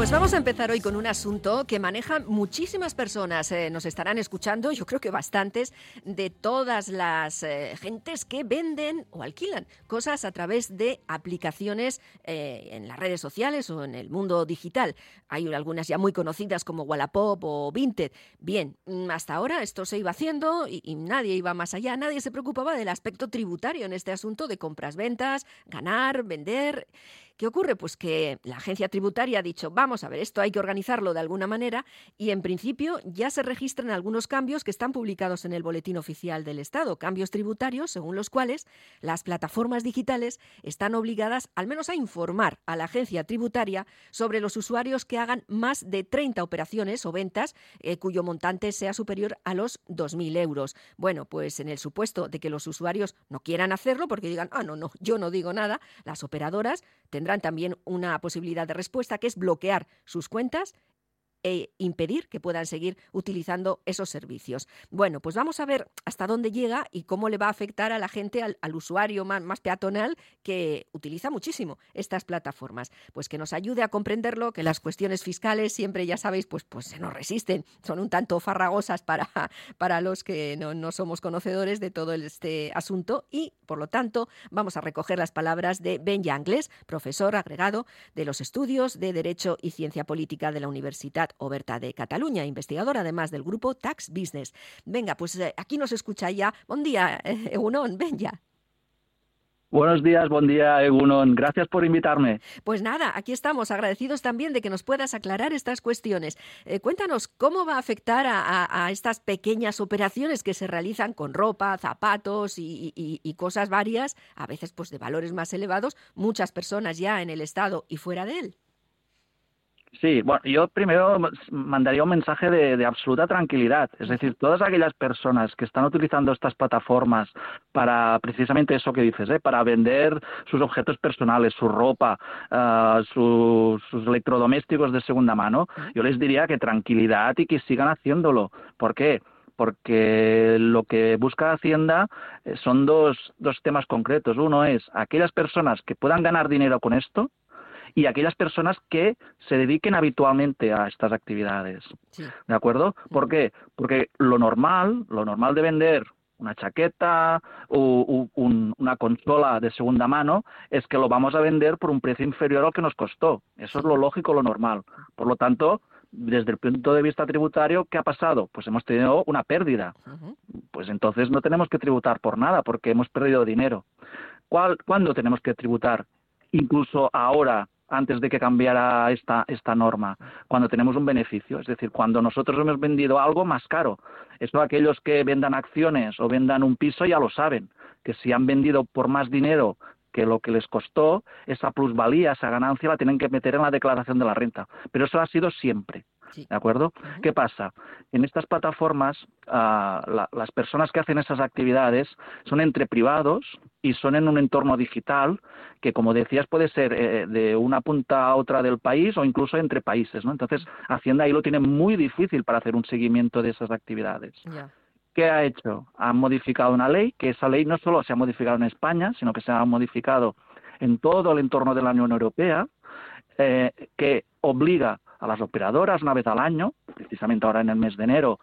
empezar hoy con un asunto que manejan muchísimas personas. Eh, nos estarán escuchando, yo creo que bastantes, de todas las eh, gentes que venden o alquilan cosas a través de aplicaciones eh, en las redes sociales o en el mundo digital. Hay algunas ya muy conocidas como Wallapop o Vinted. Bien, mm, hasta ahora esto se iba haciendo y, y nadie iba más allá, nadie se preocupaba del aspecto tributario en este asunto de compras-ventas, ganar, vender. ¿Qué ocurre? Pues que la agencia tributaria ha dicho, vamos a ver, esto hay que organizarlo de alguna manera y en principio ya se registran algunos cambios que están publicados en el Boletín Oficial del Estado, cambios tributarios según los cuales las plataformas digitales están obligadas al menos a informar a la agencia tributaria sobre los usuarios que hagan más de 30 operaciones o ventas eh, cuyo montante sea superior a los 2.000 euros. Bueno, pues en el supuesto de que los usuarios no quieran hacerlo porque digan, ah, no, no, yo no digo nada, las operadoras tendrán también una posibilidad de respuesta que es bloquear sus cuentas e impedir que puedan seguir utilizando esos servicios. Bueno, pues vamos a ver hasta dónde llega y cómo le va a afectar a la gente, al, usuario más, peatonal que utiliza muchísimo estas plataformas. Pues que nos ayude a comprenderlo, que las cuestiones fiscales siempre, ya sabéis, pues, pues se nos resisten, son un tanto farragosas para, para los que no, no somos conocedores de todo este asunto y, por lo tanto, vamos a recoger las palabras de Ben Yangles, profesor agregado de los estudios de Derecho y Ciencia Política de la Universidad Oberta de Cataluña, investigadora además del grupo Tax Business. Venga, pues eh, aquí nos escucha ya. Buen día, Egunon, ven ya. Buenos días, buen día, Egunon. Gracias por invitarme. Pues nada, aquí estamos, agradecidos también de que nos puedas aclarar estas cuestiones. Eh, cuéntanos, ¿cómo va a afectar a, estas pequeñas operaciones que se realizan con ropa, zapatos y, y, cosas varias, a veces pues de valores más elevados, muchas personas ya en el Estado y fuera de él? Sí, bueno, yo primero mandaría un mensaje de, absoluta tranquilidad. Es decir, todas aquellas personas que están utilizando estas plataformas para precisamente eso que dices, ¿eh? para vender sus objetos personales, su ropa, ah, sus, electrodomésticos de segunda mano, yo les diría que tranquilidad y que sigan haciéndolo. ¿Por qué? porque lo que busca Hacienda eh, son dos, dos temas concretos. Uno es aquellas personas que puedan ganar dinero con esto, y aquellas personas que se dediquen habitualmente a estas actividades. ¿De acuerdo? ¿Por qué? Porque lo normal, lo normal de vender una chaqueta o una consola de segunda mano es que lo vamos a vender por un precio inferior al que nos costó. Eso es lo lógico, lo normal. Por lo tanto, desde el punto de vista tributario, ¿qué ha pasado? Pues hemos tenido una pérdida. Pues entonces no tenemos que tributar por nada porque hemos perdido dinero. ¿Cuándo tenemos que tributar? Incluso ahora, antes de que cambiara esta, esta norma, cuando tenemos un beneficio, es decir, cuando nosotros hemos vendido algo más caro. Esto aquellos que vendan acciones o vendan un piso ya lo saben, que si han vendido por más dinero que lo que les costó, esa plusvalía, esa ganancia la tienen que meter en la declaración de la renta. Pero eso ha sido siempre. ¿De acuerdo? ¿Qué pasa? En estas plataformas, ah, las personas que hacen esas actividades son entre privados y son en un entorno digital que, como decías, puede ser eh, de una punta a otra del país o incluso entre países. ¿no? Entonces, Hacienda ahí lo tiene muy difícil para hacer un seguimiento de esas actividades. ¿Qué ha hecho? Ha modificado una ley, que esa ley no solo se ha modificado en España, sino que se ha modificado en todo el entorno de la Unión Europea, eh, que obliga a las operadoras una vez al año, precisamente ahora en el mes de enero.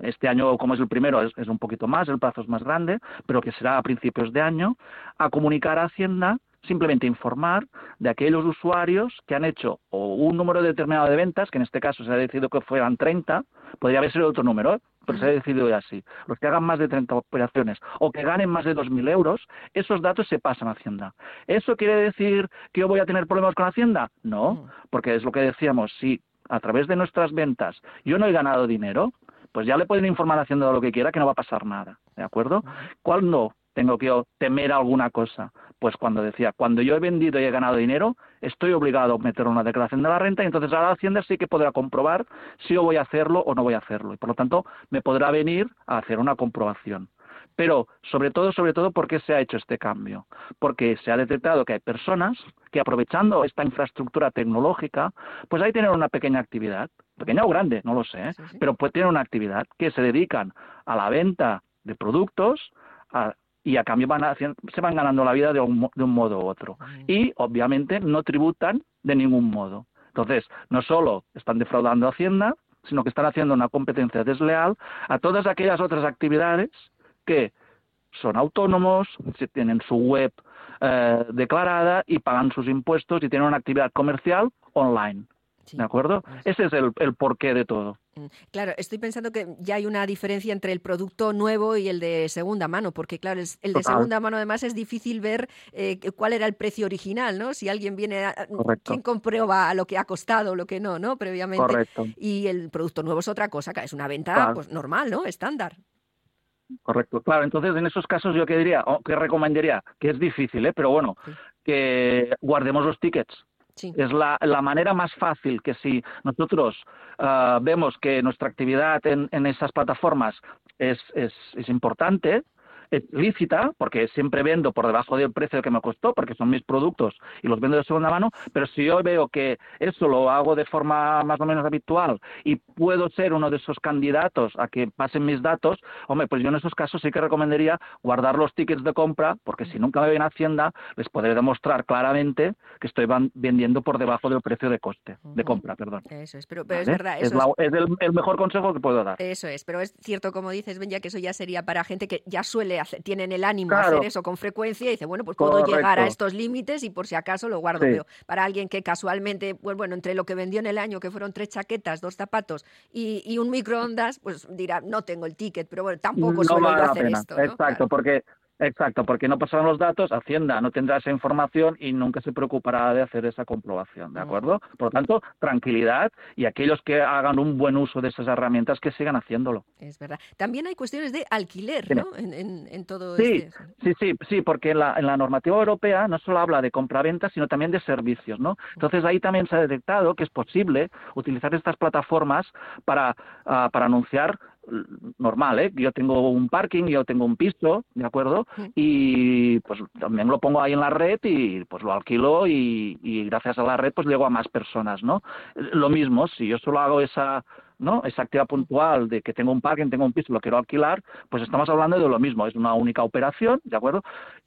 Este año, como es el primero, es, un poquito más, el plazo es más grande, pero que será a principios de año, a comunicar a Hacienda simplemente informar de aquellos usuarios que han hecho o un número determinado de ventas, que en este caso se ha decidido que fueran 30, podría haber sido otro número, ¿eh? pero se ha decidido así. Los que hagan más de 30 operaciones o que ganen más de 2.000 euros, esos datos se pasan a Hacienda. ¿Eso quiere decir que yo voy a tener problemas con Hacienda? No, porque es lo que decíamos, si a través de nuestras ventas yo no he ganado dinero, pues ya le pueden informar a Hacienda de lo que quiera que no va a pasar nada, ¿de acuerdo? ¿Cuándo tengo que temer alguna cosa? Pues cuando decía, cuando yo he vendido y he ganado dinero, estoy obligado a meter una declaración de la renta y entonces ahora Hacienda sí que podrá comprobar si yo voy a hacerlo o no voy a hacerlo. Y por lo tanto, me podrá venir a hacer una comprobación. Pero sobre todo, sobre todo, ¿por qué se ha hecho este cambio? Porque se ha detectado que hay personas que aprovechando esta infraestructura tecnológica, pues ahí tienen una pequeña actividad, pequeña o grande, no lo sé, pero pues tienen una actividad que se dedican a la venta de productos, y a cambio van se van ganando la vida de un, de un modo u otro. Y obviamente no tributan de ningún modo. Entonces, no solo están defraudando a Hacienda, sino que están haciendo una competencia desleal a todas aquellas otras actividades que son autónomos, tienen su web eh, declarada y pagan sus impuestos y tienen una actividad comercial online. ¿De acuerdo? Ese es el, porqué de todo. Mm, claro, estoy pensando que ya hay una diferencia entre el producto nuevo y el de segunda mano, porque claro, el de segunda mano además es difícil ver eh, cuál era el precio original, ¿no? Si alguien viene, a, quién comprueba lo que ha costado, lo que no, ¿no? Previamente. Correcto. Y el producto nuevo es otra cosa, es una venta pues, normal, ¿no? Estándar. Correcto, claro. Entonces, en esos casos, yo que diría, o que recomendaría, que es difícil, ¿eh? pero bueno, que guardemos los tickets es la, la, manera más fácil que si nosotros ah, vemos que nuestra actividad en, en esas plataformas es, es, importante, lícita, porque siempre vendo por debajo del precio que me costó, porque son mis productos y los vendo de segunda mano, pero si yo veo que eso lo hago de forma más o menos habitual y puedo ser uno de esos candidatos a que pasen mis datos, hombre, pues yo en esos casos sí que recomendaría guardar los tickets de compra, porque si nunca me ven a Hacienda, les podré demostrar claramente que estoy vendiendo por debajo del precio de coste, de compra, perdón. Eso es, pero, es verdad. es, el, mejor consejo que puedo dar. Eso es, pero es cierto, como dices, ya que eso ya sería para gente que ya suele tienen el ánimo de hacer eso con frecuencia y dice, bueno, pues puedo llegar a estos límites y por si acaso lo guardo. Pero para alguien que casualmente, pues bueno, entre lo que vendió en el año, que fueron tres chaquetas, dos zapatos y, un microondas, pues dirá, no tengo el ticket, pero bueno, tampoco suelo hacer esto. Exacto, porque Exacto, porque no pasarán los datos, Hacienda no tendrá esa información y nunca se preocupará de hacer esa comprobación, ¿de acuerdo? Por lo tanto, tranquilidad y aquellos que hagan un buen uso de esas herramientas que sigan haciéndolo. Es verdad. También hay cuestiones de alquiler, ¿no? En, todo sí, este... Sí, sí, sí, porque en la, en la normativa europea no solo habla de compraventa, sino también de servicios, ¿no? Entonces ahí también se ha detectado que es posible utilizar estas plataformas para, ah, para anunciar normal, ¿eh? Yo tengo un parking, yo tengo un piso, ¿de acuerdo? Y pues también lo pongo ahí en la red y pues lo alquilo y, y gracias a la red pues llego a más personas, ¿no? Lo mismo, si yo solo hago esa ¿no? esa actividad puntual de que tengo un parking, tengo un piso, lo quiero alquilar, pues estamos hablando de lo mismo, es una única operación, ¿de acuerdo?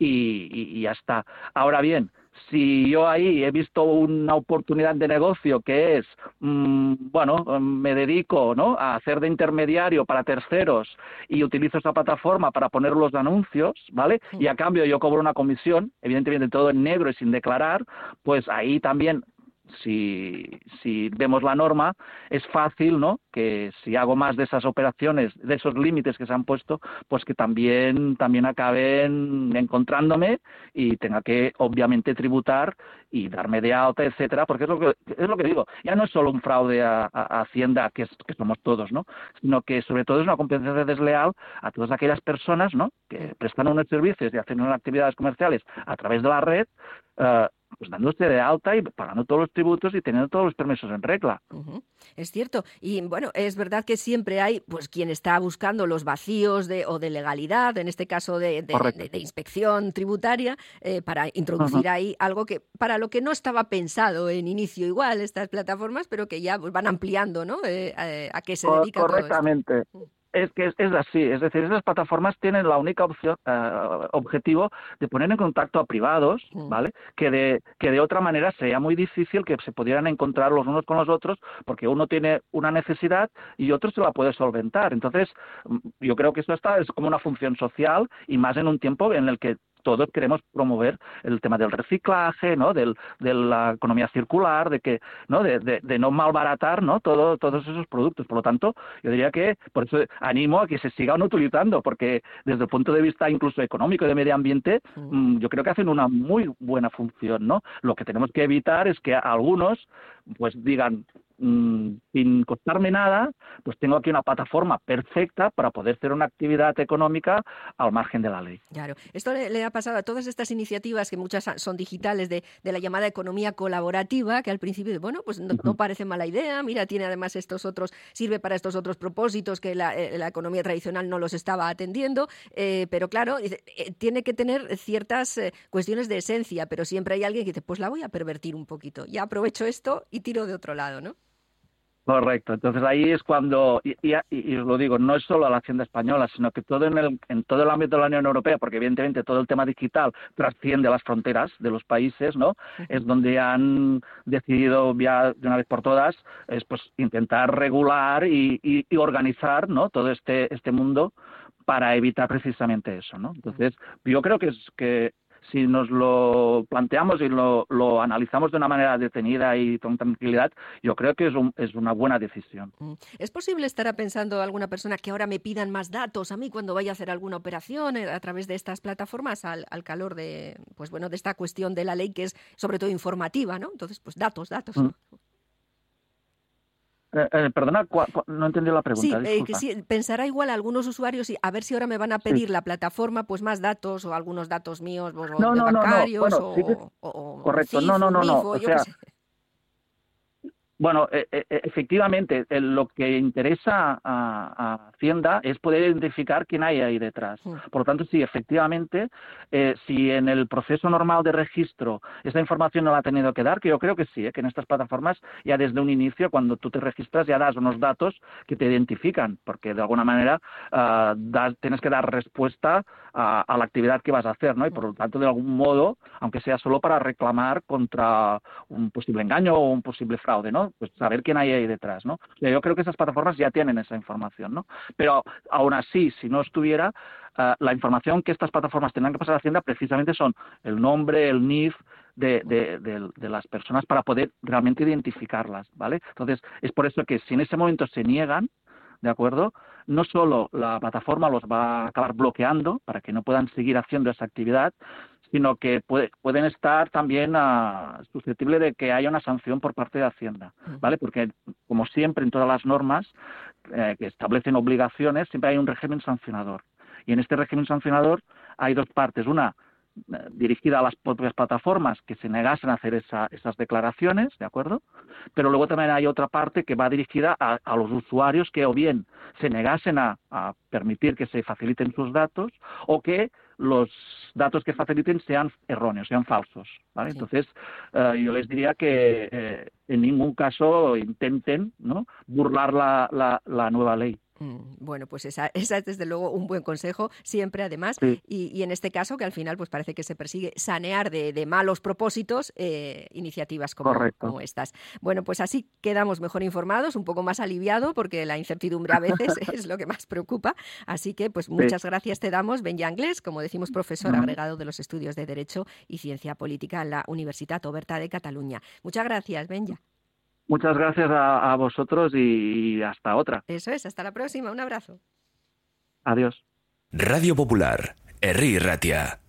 Y, y ya está. Ahora bien, si yo ahí he visto una oportunidad de negocio que es, mm, bueno, me dedico ¿no? a hacer de intermediario para terceros y utilizo esa plataforma para poner los anuncios, ¿vale? Y a cambio yo cobro una comisión, evidentemente todo en negro y sin declarar, pues ahí también si, vemos la norma, es fácil, ¿no? Que si hago más de esas operaciones, de esos límites que se han puesto, pues que también, también acaben encontrándome y tenga que, obviamente, tributar y darme de alta, etcétera, porque es lo que, es lo que digo. Ya no es solo un fraude a, Hacienda, que, que somos todos, ¿no? Sino que, sobre todo, es una competencia desleal a todas aquellas personas, ¿no? Que prestan unos servicios y hacen unas actividades comerciales a través de la red, uh, pues dándose de alta y pagando todos los tributos y teniendo todos los permisos en regla. Es cierto. Y bueno, es verdad que siempre hay pues quien está buscando los vacíos de, o de legalidad, en este caso de, de, inspección tributaria, eh, para introducir ahí algo que para lo que no estaba pensado en inicio igual estas plataformas, pero que ya pues, van ampliando, ¿no? Eh, eh, a qué se dedica Correctamente. Todo esto. Es que es, así, es decir, esas plataformas tienen la única opción, eh, objetivo de poner en contacto a privados, mm. ¿vale? Que de, que de otra manera sería muy difícil que se pudieran encontrar los unos con los otros, porque uno tiene una necesidad y otro se la puede solventar. Entonces, mm, yo creo que esto está, es como una función social y más en un tiempo en el que todos queremos promover el tema del reciclaje, ¿no? Del, de la economía circular, de que, ¿no? De, de, no malbaratar, ¿no? Todo, todos esos productos. Por lo tanto, yo diría que por eso animo a que se sigan utilizando, porque desde el punto de vista incluso económico y de medio ambiente, mm, yo creo que hacen una muy buena función, ¿no? Lo que tenemos que evitar es que algunos pues digan Mm, sin costarme nada, pues tengo aquí una plataforma perfecta para poder hacer una actividad económica al margen de la ley. Claro, esto le, ha pasado a todas estas iniciativas, que muchas son digitales, de, la llamada economía colaborativa, que al principio, bueno, pues no, parece mala idea, mira, tiene además estos otros, sirve para estos otros propósitos que la, eh, economía tradicional no los estaba atendiendo, eh, pero claro, eh, tiene que tener ciertas cuestiones de esencia, pero siempre hay alguien que dice, pues la voy a pervertir un poquito, ya aprovecho esto y tiro de otro lado, ¿no? Correcto. Entonces ahí es cuando, y, y, os lo digo, no es solo la Hacienda española, sino que todo en, el, en todo el ámbito de la Unión Europea, porque evidentemente todo el tema digital trasciende las fronteras de los países, ¿no? Es donde han decidido ya de una vez por todas, es pues intentar regular y, y organizar, ¿no? Todo este este mundo para evitar precisamente eso, ¿no? Entonces, yo creo que es que si nos lo planteamos y lo, analizamos de una manera detenida y con tranquilidad, yo creo que es, es una buena decisión. Mm. ¿Es posible estar pensando alguna persona que ahora me pidan más datos a mí cuando vaya a hacer alguna operación eh, a través de estas plataformas al, calor de, pues bueno, de esta cuestión de la ley que es sobre todo informativa, ¿no? Entonces, pues datos, datos. Mm. Eh, eh, perdona, no entendí la pregunta. Sí, que sí, pensará igual a algunos usuarios y a ver si ahora me van a pedir la plataforma pues más datos o algunos datos míos o no, no, bancarios o, correcto, no, no, no, no. O sea, bueno, e, e, e, efectivamente, lo que interesa a, Hacienda es poder identificar quién hay ahí detrás. Por lo tanto, sí, efectivamente, eh, si en el proceso normal de registro esa información no la ha tenido que dar, que yo creo que sí, eh, que en estas plataformas ya desde un inicio, cuando tú te registras, ya das unos datos que te identifican, porque de alguna manera ah, tienes que dar respuesta a, la actividad que vas a hacer, ¿no? Y por lo tanto, de algún modo, aunque sea solo para reclamar contra un posible engaño o un posible fraude, ¿no? Pues saber quién hay ahí detrás, ¿no? yo creo que esas plataformas ya tienen esa información, ¿no? Pero aún así, si no estuviera, ah, la información que estas plataformas tendrán que pasar a Hacienda precisamente son el nombre, el NIF, de, de, las personas para poder realmente identificarlas, ¿vale? Entonces, es por eso que si en ese momento se niegan, ¿de acuerdo? no solo la plataforma los va a acabar bloqueando para que no puedan seguir haciendo esa actividad, sino que pueden estar también uh, susceptibles de que haya una sanción por parte de Hacienda, ¿vale? Porque, como siempre, en todas las normas eh, que establecen obligaciones, siempre hay un régimen sancionador. Y en este régimen sancionador hay dos partes. Una, dirigida a las propias plataformas que se negasen a hacer esas declaraciones, ¿de acuerdo? Pero luego también hay otra parte que va dirigida a, los usuarios que o bien se negasen a, permitir que se faciliten sus datos o que los datos que faciliten sean erróneos, sean falsos. ¿vale? Entonces, eh, yo les diría que eh, en ningún caso intenten ¿no? burlar la nueva ley. Mm, bueno, pues esa, esa, es desde luego un buen consejo, siempre además, y, en este caso que al final pues parece que se persigue sanear de, malos propósitos eh, iniciativas como, como, estas. Bueno, pues así quedamos mejor informados, un poco más aliviado, porque la incertidumbre a veces es lo que más preocupa. Así que pues muchas gracias te damos, Ben Anglés, como decimos, profesor agregado de los estudios de Derecho y Ciencia Política en la Universidad Oberta de Cataluña. Muchas gracias, Benja. Muchas gracias a, vosotros y, hasta otra. Eso es, hasta la próxima. Un abrazo. Adiós. Radio Popular, Erri Ratia.